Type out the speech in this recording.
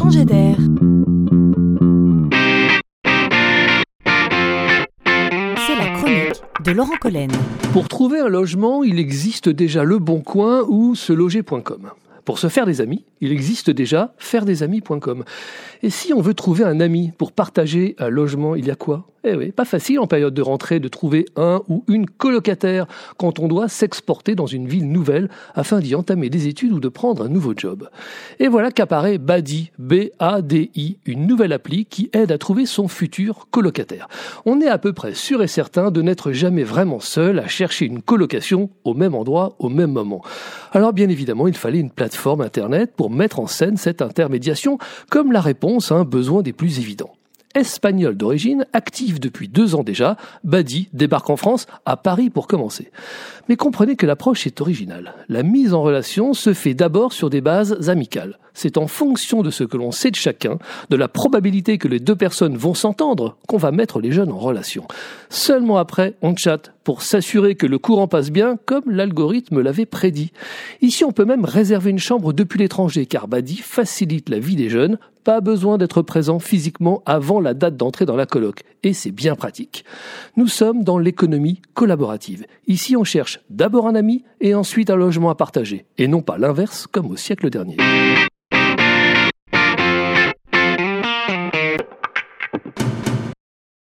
changer d'air. C'est la chronique de Laurent Collen. Pour trouver un logement, il existe déjà Le Bon Coin ou seloger.com. Pour se faire des amis, il existe déjà fairedesAmis.com. Et si on veut trouver un ami pour partager un logement, il y a quoi? Eh oui, pas facile en période de rentrée de trouver un ou une colocataire quand on doit s'exporter dans une ville nouvelle afin d'y entamer des études ou de prendre un nouveau job. Et voilà qu'apparaît Badi, B-A-D-I, une nouvelle appli qui aide à trouver son futur colocataire. On est à peu près sûr et certain de n'être jamais vraiment seul à chercher une colocation au même endroit au même moment. Alors bien évidemment, il fallait une plateforme internet pour mettre en scène cette intermédiation comme la réponse à un besoin des plus évidents. Espagnol d'origine, active depuis deux ans déjà, Badi débarque en France, à Paris pour commencer. Mais comprenez que l'approche est originale. La mise en relation se fait d'abord sur des bases amicales. C'est en fonction de ce que l'on sait de chacun, de la probabilité que les deux personnes vont s'entendre, qu'on va mettre les jeunes en relation. Seulement après, on chatte pour s'assurer que le courant passe bien, comme l'algorithme l'avait prédit. Ici, on peut même réserver une chambre depuis l'étranger, car Badi facilite la vie des jeunes. Pas besoin d'être présent physiquement avant la date d'entrée dans la coloc. Et c'est bien pratique. Nous sommes dans l'économie collaborative. Ici, on cherche d'abord un ami et ensuite un logement à partager. Et non pas l'inverse comme au siècle dernier.